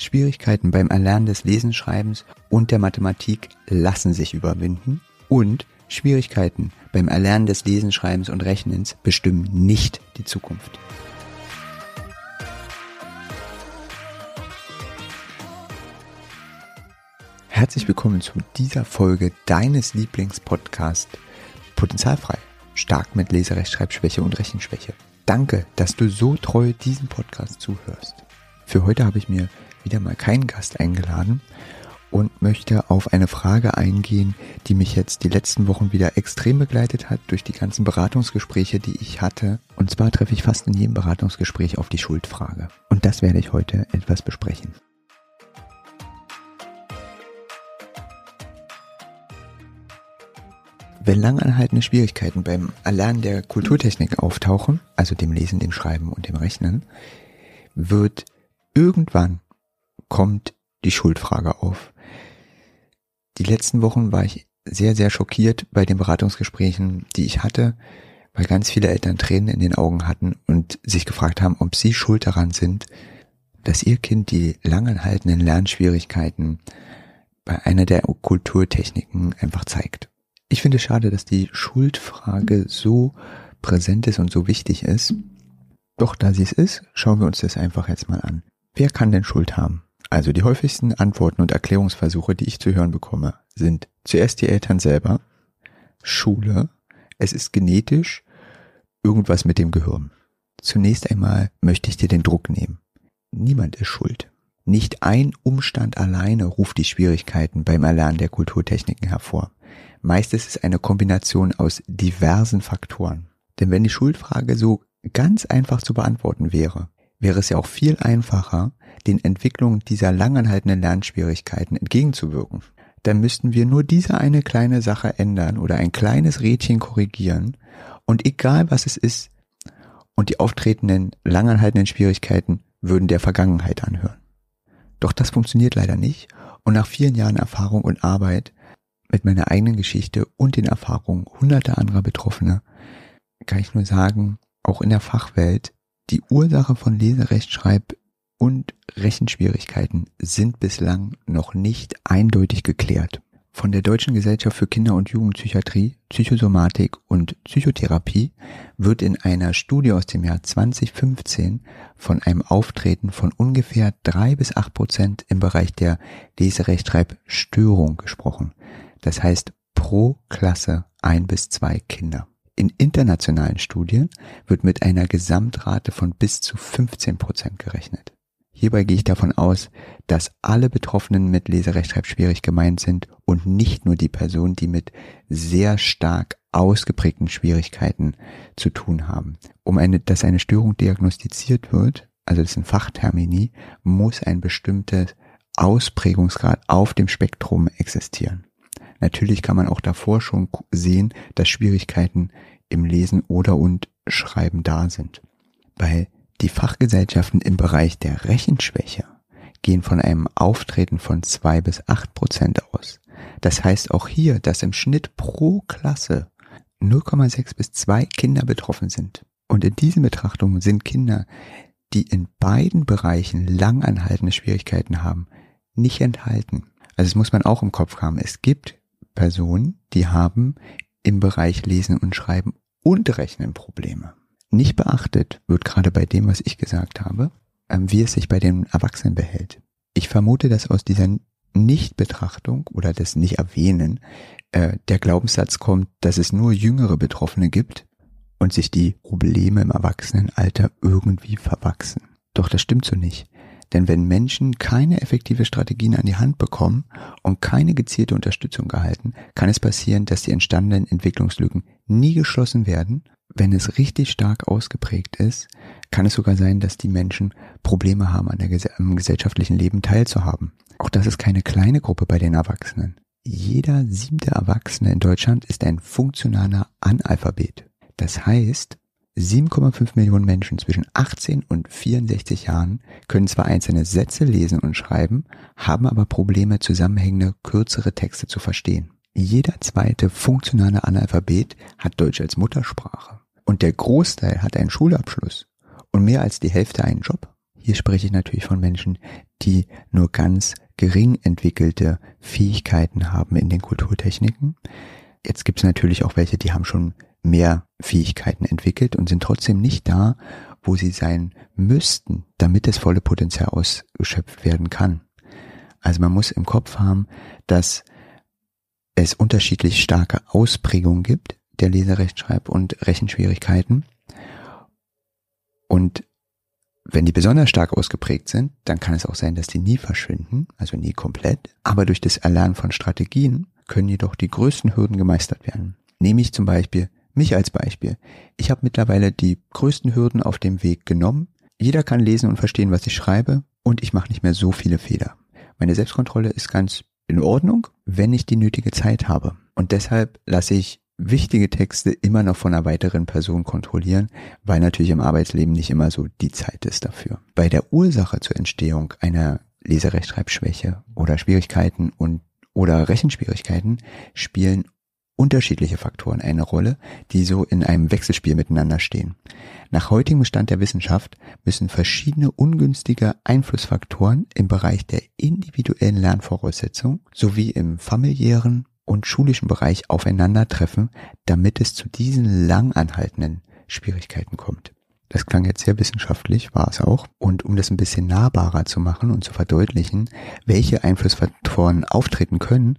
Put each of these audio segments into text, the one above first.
Schwierigkeiten beim Erlernen des Lesenschreibens und der Mathematik lassen sich überwinden und Schwierigkeiten beim Erlernen des Lesenschreibens und Rechnens bestimmen nicht die Zukunft. Herzlich willkommen zu dieser Folge deines Lieblingspodcasts Potenzialfrei. Stark mit Leserechtschreibschwäche und Rechenschwäche. Danke, dass du so treu diesen Podcast zuhörst. Für heute habe ich mir wieder mal keinen Gast eingeladen und möchte auf eine Frage eingehen, die mich jetzt die letzten Wochen wieder extrem begleitet hat durch die ganzen Beratungsgespräche, die ich hatte. Und zwar treffe ich fast in jedem Beratungsgespräch auf die Schuldfrage. Und das werde ich heute etwas besprechen. Wenn langanhaltende Schwierigkeiten beim Erlernen der Kulturtechnik auftauchen, also dem Lesen, dem Schreiben und dem Rechnen, wird irgendwann kommt die Schuldfrage auf. Die letzten Wochen war ich sehr, sehr schockiert bei den Beratungsgesprächen, die ich hatte, weil ganz viele Eltern Tränen in den Augen hatten und sich gefragt haben, ob sie schuld daran sind, dass ihr Kind die langanhaltenden Lernschwierigkeiten bei einer der Kulturtechniken einfach zeigt. Ich finde es schade, dass die Schuldfrage so präsent ist und so wichtig ist. Doch da sie es ist, schauen wir uns das einfach jetzt mal an. Wer kann denn Schuld haben? Also die häufigsten Antworten und Erklärungsversuche, die ich zu hören bekomme, sind zuerst die Eltern selber, Schule, es ist genetisch, irgendwas mit dem Gehirn. Zunächst einmal möchte ich dir den Druck nehmen. Niemand ist schuld. Nicht ein Umstand alleine ruft die Schwierigkeiten beim Erlernen der Kulturtechniken hervor. Meist ist es eine Kombination aus diversen Faktoren. Denn wenn die Schuldfrage so ganz einfach zu beantworten wäre, wäre es ja auch viel einfacher, den Entwicklungen dieser langanhaltenden Lernschwierigkeiten entgegenzuwirken. Dann müssten wir nur diese eine kleine Sache ändern oder ein kleines Rädchen korrigieren und egal was es ist, und die auftretenden langanhaltenden Schwierigkeiten würden der Vergangenheit anhören. Doch das funktioniert leider nicht und nach vielen Jahren Erfahrung und Arbeit mit meiner eigenen Geschichte und den Erfahrungen hunderter anderer Betroffener kann ich nur sagen, auch in der Fachwelt, die Ursache von Leserechtschreib und Rechenschwierigkeiten sind bislang noch nicht eindeutig geklärt. Von der Deutschen Gesellschaft für Kinder- und Jugendpsychiatrie, Psychosomatik und Psychotherapie wird in einer Studie aus dem Jahr 2015 von einem Auftreten von ungefähr drei bis acht Prozent im Bereich der Leserechtschreibstörung gesprochen. Das heißt pro Klasse ein bis zwei Kinder. In internationalen Studien wird mit einer Gesamtrate von bis zu 15 Prozent gerechnet. Hierbei gehe ich davon aus, dass alle Betroffenen mit Leserechtschreibschwierig gemeint sind und nicht nur die Personen, die mit sehr stark ausgeprägten Schwierigkeiten zu tun haben. Um eine, dass eine Störung diagnostiziert wird, also das sind Fachtermini, muss ein bestimmtes Ausprägungsgrad auf dem Spektrum existieren. Natürlich kann man auch davor schon sehen, dass Schwierigkeiten im Lesen oder und Schreiben da sind. Bei die Fachgesellschaften im Bereich der Rechenschwäche gehen von einem Auftreten von zwei bis acht Prozent aus. Das heißt auch hier, dass im Schnitt pro Klasse 0,6 bis zwei Kinder betroffen sind. Und in diesen Betrachtungen sind Kinder, die in beiden Bereichen langanhaltende Schwierigkeiten haben, nicht enthalten. Also das muss man auch im Kopf haben. Es gibt Personen, die haben im Bereich Lesen und Schreiben und Rechnen Probleme. Nicht beachtet wird gerade bei dem, was ich gesagt habe, ähm, wie es sich bei den Erwachsenen behält. Ich vermute, dass aus dieser Nichtbetrachtung oder des Nicht-Erwähnen äh, der Glaubenssatz kommt, dass es nur jüngere Betroffene gibt und sich die Probleme im Erwachsenenalter irgendwie verwachsen. Doch das stimmt so nicht. Denn wenn Menschen keine effektive Strategien an die Hand bekommen und keine gezielte Unterstützung erhalten, kann es passieren, dass die entstandenen Entwicklungslücken nie geschlossen werden wenn es richtig stark ausgeprägt ist, kann es sogar sein, dass die Menschen Probleme haben, an der, am gesellschaftlichen Leben teilzuhaben. Auch das ist keine kleine Gruppe bei den Erwachsenen. Jeder siebte Erwachsene in Deutschland ist ein funktionaler Analphabet. Das heißt, 7,5 Millionen Menschen zwischen 18 und 64 Jahren können zwar einzelne Sätze lesen und schreiben, haben aber Probleme, zusammenhängende, kürzere Texte zu verstehen. Jeder zweite funktionale Analphabet hat Deutsch als Muttersprache. Und der Großteil hat einen Schulabschluss und mehr als die Hälfte einen Job. Hier spreche ich natürlich von Menschen, die nur ganz gering entwickelte Fähigkeiten haben in den Kulturtechniken. Jetzt gibt es natürlich auch welche, die haben schon mehr Fähigkeiten entwickelt und sind trotzdem nicht da, wo sie sein müssten, damit das volle Potenzial ausgeschöpft werden kann. Also man muss im Kopf haben, dass es unterschiedlich starke Ausprägungen gibt der Leserechtschreib- und Rechenschwierigkeiten. Und wenn die besonders stark ausgeprägt sind, dann kann es auch sein, dass die nie verschwinden, also nie komplett. Aber durch das Erlernen von Strategien können jedoch die größten Hürden gemeistert werden. Nehme ich zum Beispiel mich als Beispiel. Ich habe mittlerweile die größten Hürden auf dem Weg genommen. Jeder kann lesen und verstehen, was ich schreibe und ich mache nicht mehr so viele Fehler. Meine Selbstkontrolle ist ganz in Ordnung, wenn ich die nötige Zeit habe. Und deshalb lasse ich wichtige Texte immer noch von einer weiteren Person kontrollieren, weil natürlich im Arbeitsleben nicht immer so die Zeit ist dafür. Bei der Ursache zur Entstehung einer Leserechtschreibschwäche oder Schwierigkeiten und oder Rechenschwierigkeiten spielen unterschiedliche Faktoren eine Rolle, die so in einem Wechselspiel miteinander stehen. Nach heutigem Stand der Wissenschaft müssen verschiedene ungünstige Einflussfaktoren im Bereich der individuellen Lernvoraussetzungen sowie im familiären und schulischen Bereich aufeinandertreffen, damit es zu diesen lang anhaltenden Schwierigkeiten kommt. Das klang jetzt sehr wissenschaftlich, war es auch. Und um das ein bisschen nahbarer zu machen und zu verdeutlichen, welche Einflussfaktoren auftreten können,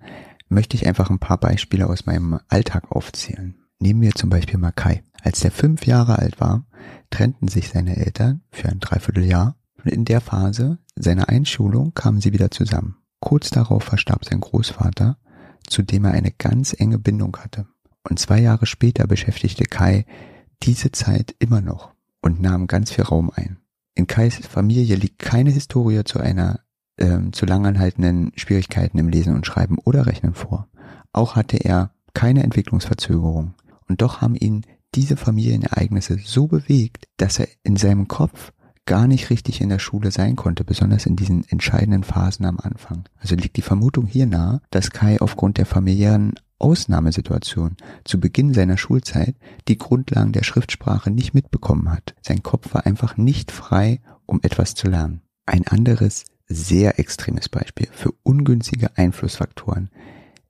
möchte ich einfach ein paar Beispiele aus meinem Alltag aufzählen. Nehmen wir zum Beispiel mal Kai. Als er fünf Jahre alt war, trennten sich seine Eltern für ein Dreivierteljahr und in der Phase seiner Einschulung kamen sie wieder zusammen. Kurz darauf verstarb sein Großvater zu dem er eine ganz enge Bindung hatte. Und zwei Jahre später beschäftigte Kai diese Zeit immer noch und nahm ganz viel Raum ein. In Kais Familie liegt keine Historie zu einer ähm, zu langanhaltenden Schwierigkeiten im Lesen und Schreiben oder Rechnen vor. Auch hatte er keine Entwicklungsverzögerung. Und doch haben ihn diese Familienereignisse so bewegt, dass er in seinem Kopf gar nicht richtig in der Schule sein konnte, besonders in diesen entscheidenden Phasen am Anfang. Also liegt die Vermutung hier nahe, dass Kai aufgrund der familiären Ausnahmesituation zu Beginn seiner Schulzeit die Grundlagen der Schriftsprache nicht mitbekommen hat. Sein Kopf war einfach nicht frei, um etwas zu lernen. Ein anderes sehr extremes Beispiel für ungünstige Einflussfaktoren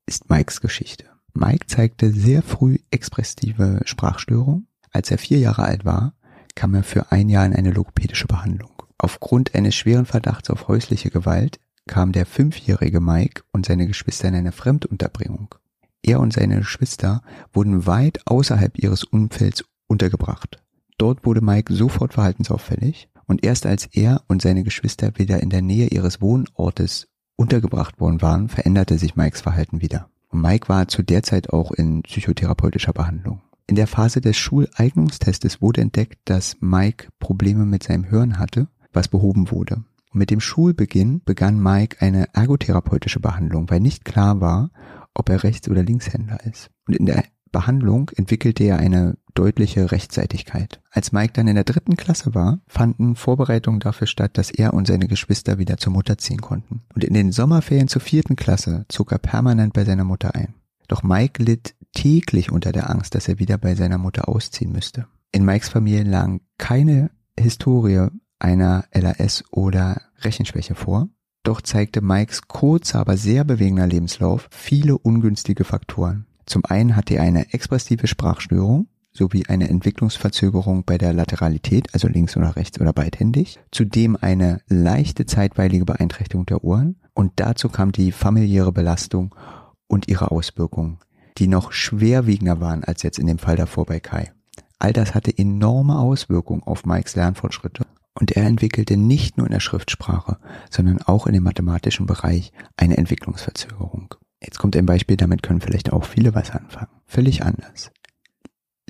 ist Mikes Geschichte. Mike zeigte sehr früh expressive Sprachstörung. Als er vier Jahre alt war, kam er für ein Jahr in eine logopädische Behandlung. Aufgrund eines schweren Verdachts auf häusliche Gewalt kam der fünfjährige Mike und seine Geschwister in eine Fremdunterbringung. Er und seine Geschwister wurden weit außerhalb ihres Umfelds untergebracht. Dort wurde Mike sofort verhaltensauffällig und erst als er und seine Geschwister wieder in der Nähe ihres Wohnortes untergebracht worden waren, veränderte sich Mikes Verhalten wieder. Und Mike war zu der Zeit auch in psychotherapeutischer Behandlung. In der Phase des Schuleignungstestes wurde entdeckt, dass Mike Probleme mit seinem Hören hatte, was behoben wurde. Und mit dem Schulbeginn begann Mike eine ergotherapeutische Behandlung, weil nicht klar war, ob er Rechts- oder Linkshänder ist. Und in der Behandlung entwickelte er eine deutliche Rechtseitigkeit. Als Mike dann in der dritten Klasse war, fanden Vorbereitungen dafür statt, dass er und seine Geschwister wieder zur Mutter ziehen konnten. Und in den Sommerferien zur vierten Klasse zog er permanent bei seiner Mutter ein. Doch Mike litt täglich unter der Angst, dass er wieder bei seiner Mutter ausziehen müsste. In Mikes Familie lagen keine Historie einer LAS oder Rechenschwäche vor. Doch zeigte Mikes kurzer, aber sehr bewegender Lebenslauf viele ungünstige Faktoren. Zum einen hatte er eine expressive Sprachstörung sowie eine Entwicklungsverzögerung bei der Lateralität, also links oder rechts oder beidhändig, zudem eine leichte zeitweilige Beeinträchtigung der Ohren und dazu kam die familiäre Belastung und ihre Auswirkungen die noch schwerwiegender waren als jetzt in dem Fall davor bei Kai. All das hatte enorme Auswirkungen auf Mikes Lernfortschritte und er entwickelte nicht nur in der Schriftsprache, sondern auch in dem mathematischen Bereich eine Entwicklungsverzögerung. Jetzt kommt ein Beispiel, damit können vielleicht auch viele was anfangen. Völlig anders.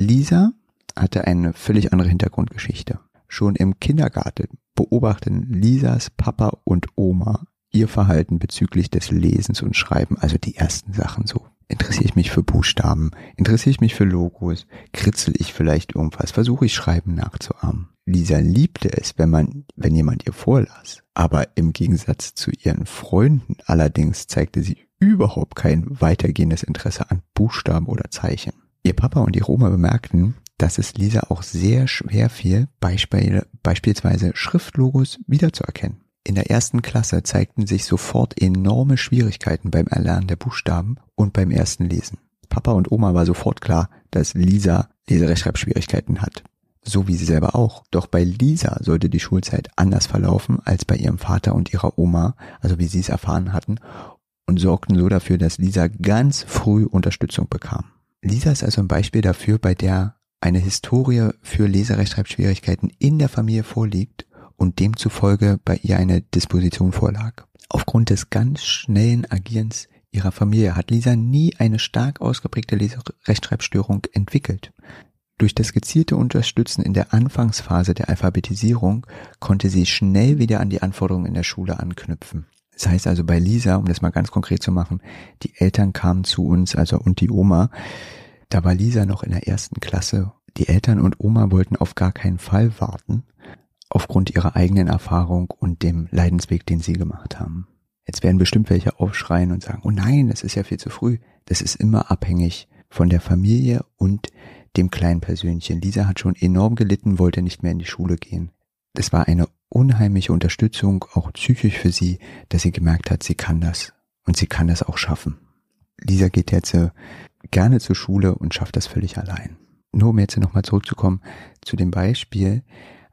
Lisa hatte eine völlig andere Hintergrundgeschichte. Schon im Kindergarten beobachten Lisas Papa und Oma ihr Verhalten bezüglich des Lesens und Schreiben, also die ersten Sachen so Interessiere ich mich für Buchstaben? Interessiere ich mich für Logos? Kritzel ich vielleicht irgendwas? Versuche ich Schreiben nachzuahmen? Lisa liebte es, wenn man, wenn jemand ihr vorlas. Aber im Gegensatz zu ihren Freunden allerdings zeigte sie überhaupt kein weitergehendes Interesse an Buchstaben oder Zeichen. Ihr Papa und ihre Oma bemerkten, dass es Lisa auch sehr schwer fiel, beispielsweise Schriftlogos wiederzuerkennen. In der ersten Klasse zeigten sich sofort enorme Schwierigkeiten beim Erlernen der Buchstaben und beim ersten Lesen. Papa und Oma war sofort klar, dass Lisa Leserechtschreibschwierigkeiten hat. So wie sie selber auch. Doch bei Lisa sollte die Schulzeit anders verlaufen als bei ihrem Vater und ihrer Oma, also wie sie es erfahren hatten, und sorgten so dafür, dass Lisa ganz früh Unterstützung bekam. Lisa ist also ein Beispiel dafür, bei der eine Historie für Leserechtschreibschwierigkeiten in der Familie vorliegt und demzufolge bei ihr eine Disposition vorlag. Aufgrund des ganz schnellen Agierens ihrer Familie hat Lisa nie eine stark ausgeprägte Leserechtschreibstörung entwickelt. Durch das gezielte Unterstützen in der Anfangsphase der Alphabetisierung konnte sie schnell wieder an die Anforderungen in der Schule anknüpfen. Das heißt also bei Lisa, um das mal ganz konkret zu machen, die Eltern kamen zu uns, also und die Oma, da war Lisa noch in der ersten Klasse. Die Eltern und Oma wollten auf gar keinen Fall warten, aufgrund ihrer eigenen Erfahrung und dem Leidensweg, den sie gemacht haben. Jetzt werden bestimmt welche aufschreien und sagen, oh nein, das ist ja viel zu früh. Das ist immer abhängig von der Familie und dem kleinen Persönchen. Lisa hat schon enorm gelitten, wollte nicht mehr in die Schule gehen. Es war eine unheimliche Unterstützung, auch psychisch für sie, dass sie gemerkt hat, sie kann das. Und sie kann das auch schaffen. Lisa geht jetzt äh, gerne zur Schule und schafft das völlig allein. Nur um jetzt nochmal zurückzukommen zu dem Beispiel.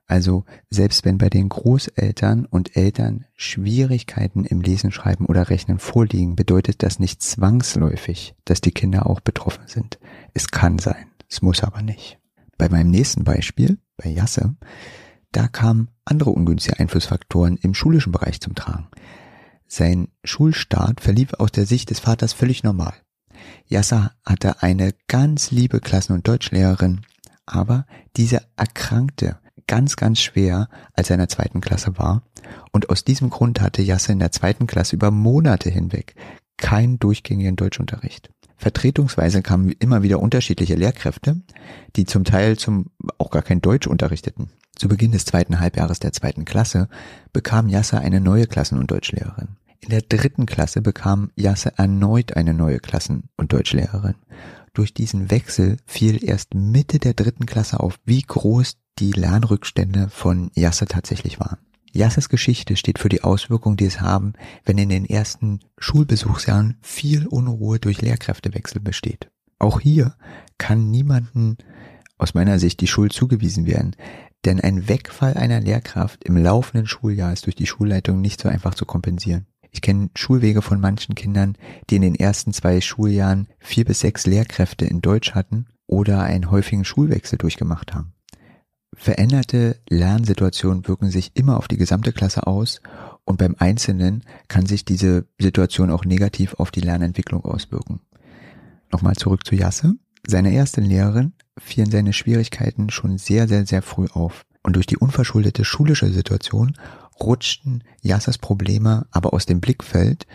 Also selbst wenn bei den Großeltern und Eltern Schwierigkeiten im Lesen, Schreiben oder Rechnen vorliegen, bedeutet das nicht zwangsläufig, dass die Kinder auch betroffen sind. Es kann sein, es muss aber nicht. Bei meinem nächsten Beispiel, bei Jasse, da kamen andere ungünstige Einflussfaktoren im schulischen Bereich zum Tragen. Sein Schulstart verlief aus der Sicht des Vaters völlig normal. Yasser hatte eine ganz liebe Klassen- und Deutschlehrerin, aber diese erkrankte ganz, ganz schwer, als er in der zweiten Klasse war. Und aus diesem Grund hatte Yasser in der zweiten Klasse über Monate hinweg keinen durchgängigen Deutschunterricht. Vertretungsweise kamen immer wieder unterschiedliche Lehrkräfte, die zum Teil zum auch gar kein Deutsch unterrichteten. Zu Beginn des zweiten Halbjahres der zweiten Klasse bekam Yasser eine neue Klassen- und Deutschlehrerin. In der dritten Klasse bekam Yasser erneut eine neue Klassen- und Deutschlehrerin. Durch diesen Wechsel fiel erst Mitte der dritten Klasse auf, wie groß die Lernrückstände von Yasser tatsächlich waren. Yassers Geschichte steht für die Auswirkungen, die es haben, wenn in den ersten Schulbesuchsjahren viel Unruhe durch Lehrkräftewechsel besteht. Auch hier kann niemanden aus meiner Sicht die Schuld zugewiesen werden, denn ein Wegfall einer Lehrkraft im laufenden Schuljahr ist durch die Schulleitung nicht so einfach zu kompensieren. Ich kenne Schulwege von manchen Kindern, die in den ersten zwei Schuljahren vier bis sechs Lehrkräfte in Deutsch hatten oder einen häufigen Schulwechsel durchgemacht haben. Veränderte Lernsituationen wirken sich immer auf die gesamte Klasse aus und beim Einzelnen kann sich diese Situation auch negativ auf die Lernentwicklung auswirken. Nochmal zurück zu Jasse. Seine erste Lehrerin fielen seine Schwierigkeiten schon sehr, sehr, sehr früh auf. Und durch die unverschuldete schulische Situation rutschten Yassers Probleme aber aus dem Blickfeld,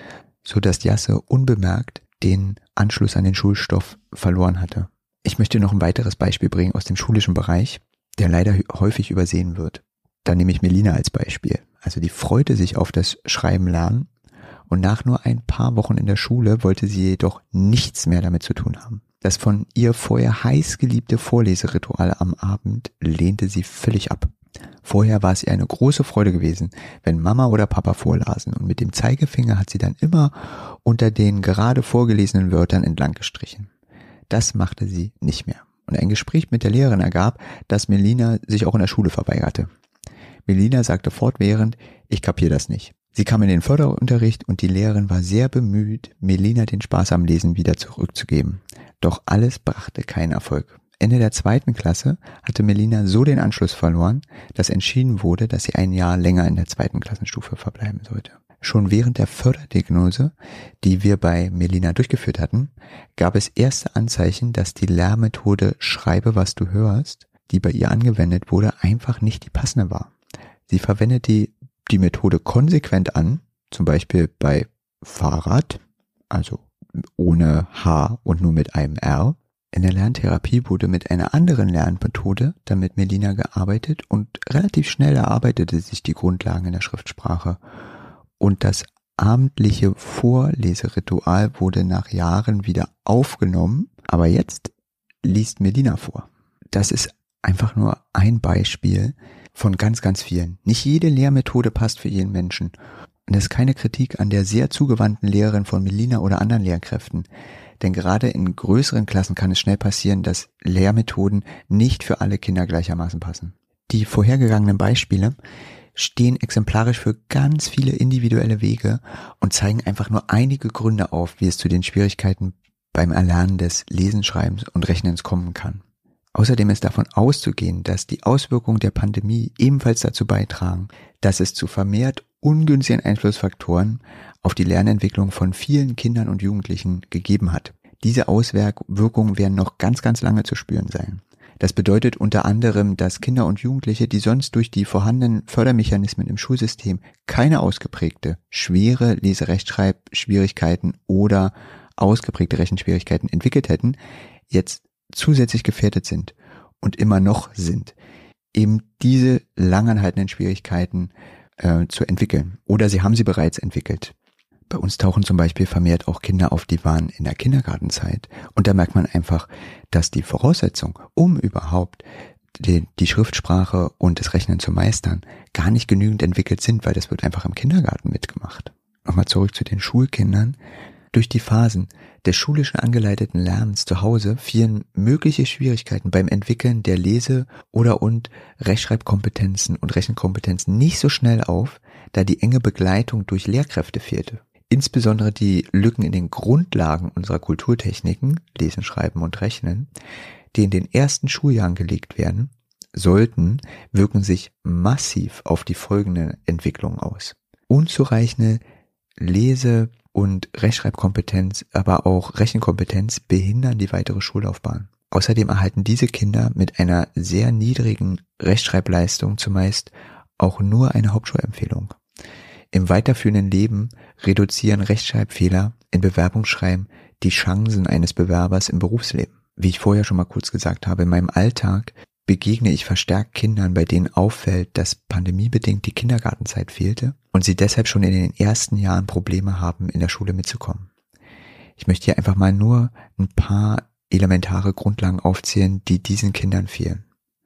so dass Yasse unbemerkt den Anschluss an den Schulstoff verloren hatte. Ich möchte noch ein weiteres Beispiel bringen aus dem schulischen Bereich, der leider häufig übersehen wird. Da nehme ich Melina als Beispiel. Also die freute sich auf das Schreiben lernen und nach nur ein paar Wochen in der Schule wollte sie jedoch nichts mehr damit zu tun haben. Das von ihr vorher heiß geliebte Vorleseritual am Abend lehnte sie völlig ab. Vorher war es ihr eine große Freude gewesen, wenn Mama oder Papa vorlasen und mit dem Zeigefinger hat sie dann immer unter den gerade vorgelesenen Wörtern entlang gestrichen. Das machte sie nicht mehr. Und ein Gespräch mit der Lehrerin ergab, dass Melina sich auch in der Schule verweigerte. Melina sagte fortwährend, ich kapier das nicht. Sie kam in den Förderunterricht und die Lehrerin war sehr bemüht, Melina den Spaß am Lesen wieder zurückzugeben. Doch alles brachte keinen Erfolg. Ende der zweiten Klasse hatte Melina so den Anschluss verloren, dass entschieden wurde, dass sie ein Jahr länger in der zweiten Klassenstufe verbleiben sollte. Schon während der Förderdiagnose, die wir bei Melina durchgeführt hatten, gab es erste Anzeichen, dass die Lehrmethode Schreibe, was du hörst, die bei ihr angewendet wurde, einfach nicht die passende war. Sie verwendet die, die Methode konsequent an, zum Beispiel bei Fahrrad, also ohne H und nur mit einem R. In der Lerntherapie wurde mit einer anderen Lernmethode dann mit Melina gearbeitet und relativ schnell erarbeitete sich die Grundlagen in der Schriftsprache. Und das abendliche Vorleseritual wurde nach Jahren wieder aufgenommen, aber jetzt liest Melina vor. das ist einfach nur ein Beispiel von ganz, ganz vielen. Nicht jede Lehrmethode passt für jeden Menschen. Und das ist keine Kritik an der sehr zugewandten Lehrerin von Melina oder anderen Lehrkräften. Denn gerade in größeren Klassen kann es schnell passieren, dass Lehrmethoden nicht für alle Kinder gleichermaßen passen. Die vorhergegangenen Beispiele stehen exemplarisch für ganz viele individuelle Wege und zeigen einfach nur einige Gründe auf, wie es zu den Schwierigkeiten beim Erlernen des Lesen, Schreibens und Rechnens kommen kann. Außerdem ist davon auszugehen, dass die Auswirkungen der Pandemie ebenfalls dazu beitragen, dass es zu vermehrt ungünstigen Einflussfaktoren auf die Lernentwicklung von vielen Kindern und Jugendlichen gegeben hat. Diese Auswirkungen werden noch ganz, ganz lange zu spüren sein. Das bedeutet unter anderem, dass Kinder und Jugendliche, die sonst durch die vorhandenen Fördermechanismen im Schulsystem keine ausgeprägte, schwere Leserechtschreibschwierigkeiten oder ausgeprägte Rechenschwierigkeiten entwickelt hätten, jetzt zusätzlich gefährdet sind und immer noch sind, eben diese langanhaltenden Schwierigkeiten äh, zu entwickeln. Oder sie haben sie bereits entwickelt. Bei uns tauchen zum Beispiel vermehrt auch Kinder auf, die waren in der Kindergartenzeit. Und da merkt man einfach, dass die Voraussetzung, um überhaupt die, die Schriftsprache und das Rechnen zu meistern, gar nicht genügend entwickelt sind, weil das wird einfach im Kindergarten mitgemacht. Nochmal zurück zu den Schulkindern. Durch die Phasen des schulischen angeleiteten Lernens zu Hause fielen mögliche Schwierigkeiten beim Entwickeln der Lese- oder und Rechtschreibkompetenzen und Rechenkompetenzen nicht so schnell auf, da die enge Begleitung durch Lehrkräfte fehlte. Insbesondere die Lücken in den Grundlagen unserer Kulturtechniken, Lesen, Schreiben und Rechnen, die in den ersten Schuljahren gelegt werden, sollten, wirken sich massiv auf die folgende Entwicklung aus. Unzureichende Lese- und Rechtschreibkompetenz, aber auch Rechenkompetenz behindern die weitere Schullaufbahn. Außerdem erhalten diese Kinder mit einer sehr niedrigen Rechtschreibleistung zumeist auch nur eine Hauptschulempfehlung. Im weiterführenden Leben reduzieren Rechtschreibfehler in Bewerbungsschreiben die Chancen eines Bewerbers im Berufsleben. Wie ich vorher schon mal kurz gesagt habe, in meinem Alltag begegne ich verstärkt Kindern, bei denen auffällt, dass pandemiebedingt die Kindergartenzeit fehlte und sie deshalb schon in den ersten Jahren Probleme haben, in der Schule mitzukommen. Ich möchte hier einfach mal nur ein paar elementare Grundlagen aufzählen, die diesen Kindern fehlen.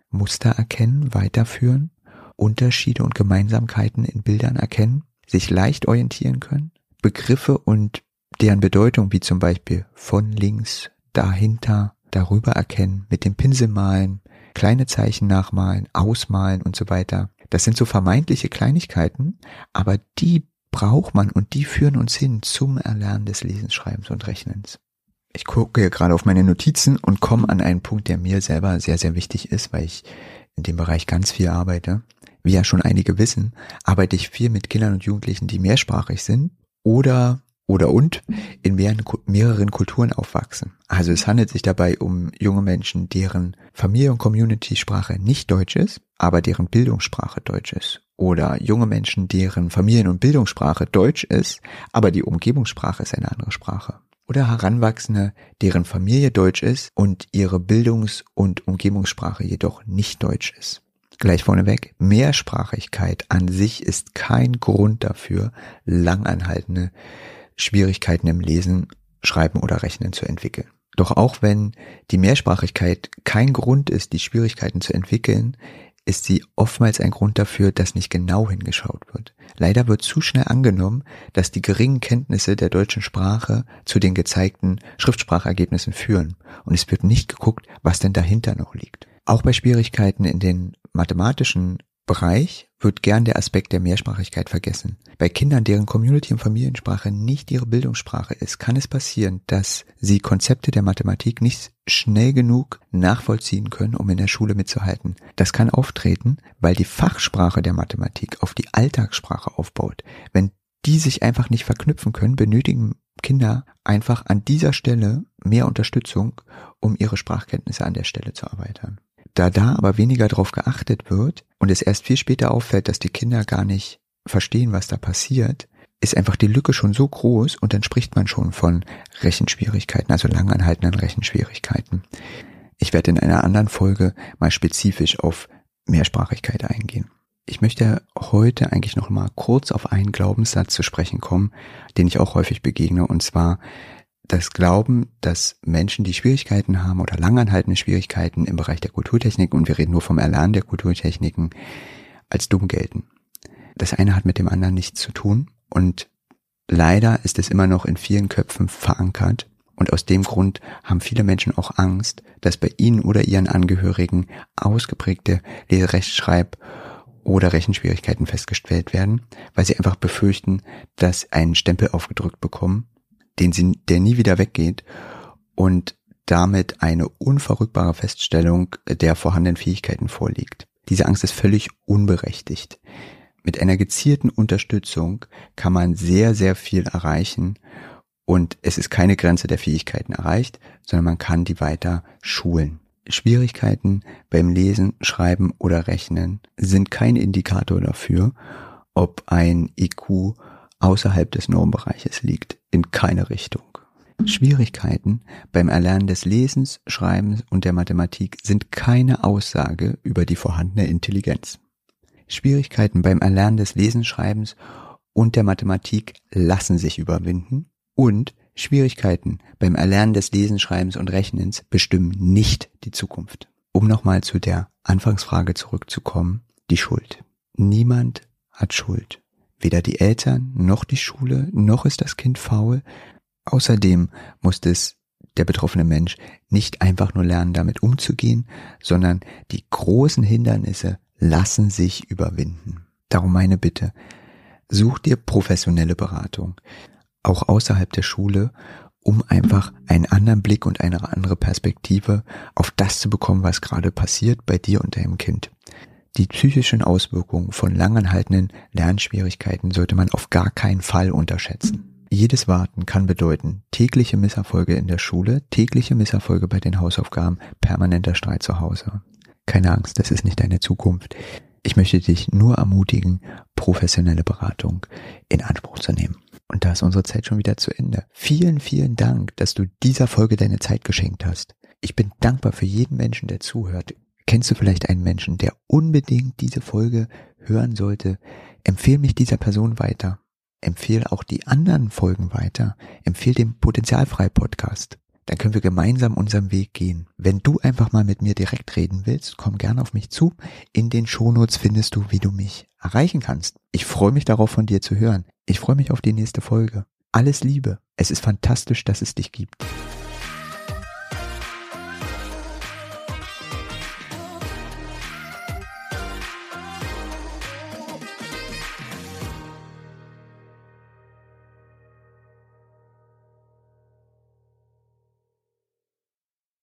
Muster erkennen, weiterführen, Unterschiede und Gemeinsamkeiten in Bildern erkennen, sich leicht orientieren können, Begriffe und deren Bedeutung wie zum Beispiel von links, dahinter, darüber erkennen, mit dem Pinsel malen, kleine Zeichen nachmalen, ausmalen und so weiter. Das sind so vermeintliche Kleinigkeiten, aber die braucht man und die führen uns hin zum Erlernen des Lesens, Schreibens und Rechnens. Ich gucke gerade auf meine Notizen und komme an einen Punkt, der mir selber sehr, sehr wichtig ist, weil ich in dem Bereich ganz viel arbeite wie ja schon einige wissen, arbeite ich viel mit Kindern und Jugendlichen, die mehrsprachig sind oder oder und in mehreren, mehreren Kulturen aufwachsen. Also es handelt sich dabei um junge Menschen, deren Familie- und Community-Sprache nicht Deutsch ist, aber deren Bildungssprache Deutsch ist. Oder junge Menschen, deren Familien- und Bildungssprache Deutsch ist, aber die Umgebungssprache ist eine andere Sprache. Oder Heranwachsende, deren Familie Deutsch ist und ihre Bildungs- und Umgebungssprache jedoch nicht Deutsch ist. Gleich vorneweg, Mehrsprachigkeit an sich ist kein Grund dafür, langanhaltende Schwierigkeiten im Lesen, Schreiben oder Rechnen zu entwickeln. Doch auch wenn die Mehrsprachigkeit kein Grund ist, die Schwierigkeiten zu entwickeln, ist sie oftmals ein Grund dafür, dass nicht genau hingeschaut wird. Leider wird zu schnell angenommen, dass die geringen Kenntnisse der deutschen Sprache zu den gezeigten Schriftsprachergebnissen führen und es wird nicht geguckt, was denn dahinter noch liegt. Auch bei Schwierigkeiten in den mathematischen Bereich wird gern der Aspekt der Mehrsprachigkeit vergessen. Bei Kindern, deren Community- und Familiensprache nicht ihre Bildungssprache ist, kann es passieren, dass sie Konzepte der Mathematik nicht schnell genug nachvollziehen können, um in der Schule mitzuhalten. Das kann auftreten, weil die Fachsprache der Mathematik auf die Alltagssprache aufbaut. Wenn die sich einfach nicht verknüpfen können, benötigen Kinder einfach an dieser Stelle mehr Unterstützung, um ihre Sprachkenntnisse an der Stelle zu erweitern. Da da aber weniger darauf geachtet wird und es erst viel später auffällt, dass die Kinder gar nicht verstehen, was da passiert, ist einfach die Lücke schon so groß und dann spricht man schon von Rechenschwierigkeiten, also langanhaltenden Rechenschwierigkeiten. Ich werde in einer anderen Folge mal spezifisch auf Mehrsprachigkeit eingehen. Ich möchte heute eigentlich noch mal kurz auf einen Glaubenssatz zu sprechen kommen, den ich auch häufig begegne, und zwar, das Glauben, dass Menschen, die Schwierigkeiten haben oder langanhaltende Schwierigkeiten im Bereich der Kulturtechnik, und wir reden nur vom Erlernen der Kulturtechniken, als dumm gelten. Das eine hat mit dem anderen nichts zu tun und leider ist es immer noch in vielen Köpfen verankert und aus dem Grund haben viele Menschen auch Angst, dass bei ihnen oder ihren Angehörigen ausgeprägte Leserechtschreib- oder Rechenschwierigkeiten festgestellt werden, weil sie einfach befürchten, dass einen Stempel aufgedrückt bekommen, den sie, der nie wieder weggeht und damit eine unverrückbare Feststellung der vorhandenen Fähigkeiten vorliegt. Diese Angst ist völlig unberechtigt. Mit einer gezielten Unterstützung kann man sehr, sehr viel erreichen und es ist keine Grenze der Fähigkeiten erreicht, sondern man kann die weiter schulen. Schwierigkeiten beim Lesen, Schreiben oder Rechnen sind kein Indikator dafür, ob ein IQ außerhalb des Normbereiches liegt, in keine Richtung. Schwierigkeiten beim Erlernen des Lesens, Schreibens und der Mathematik sind keine Aussage über die vorhandene Intelligenz. Schwierigkeiten beim Erlernen des Lesens, Schreibens und der Mathematik lassen sich überwinden und Schwierigkeiten beim Erlernen des Lesens, Schreibens und Rechnens bestimmen nicht die Zukunft. Um nochmal zu der Anfangsfrage zurückzukommen, die Schuld. Niemand hat Schuld. Weder die Eltern, noch die Schule, noch ist das Kind faul. Außerdem muss es der betroffene Mensch nicht einfach nur lernen, damit umzugehen, sondern die großen Hindernisse lassen sich überwinden. Darum meine Bitte, such dir professionelle Beratung auch außerhalb der Schule, um einfach einen anderen Blick und eine andere Perspektive auf das zu bekommen, was gerade passiert bei dir und deinem Kind. Die psychischen Auswirkungen von langanhaltenden Lernschwierigkeiten sollte man auf gar keinen Fall unterschätzen. Jedes Warten kann bedeuten tägliche Misserfolge in der Schule, tägliche Misserfolge bei den Hausaufgaben, permanenter Streit zu Hause. Keine Angst, das ist nicht deine Zukunft. Ich möchte dich nur ermutigen, professionelle Beratung in Anspruch zu nehmen. Und da ist unsere Zeit schon wieder zu Ende. Vielen, vielen Dank, dass du dieser Folge deine Zeit geschenkt hast. Ich bin dankbar für jeden Menschen, der zuhört. Kennst du vielleicht einen Menschen, der unbedingt diese Folge hören sollte? Empfehl mich dieser Person weiter. Empfehl auch die anderen Folgen weiter. Empfehl den Potenzialfrei Podcast. Dann können wir gemeinsam unseren Weg gehen. Wenn du einfach mal mit mir direkt reden willst, komm gerne auf mich zu. In den Shownotes findest du, wie du mich erreichen kannst. Ich freue mich darauf, von dir zu hören. Ich freue mich auf die nächste Folge. Alles Liebe. Es ist fantastisch, dass es dich gibt.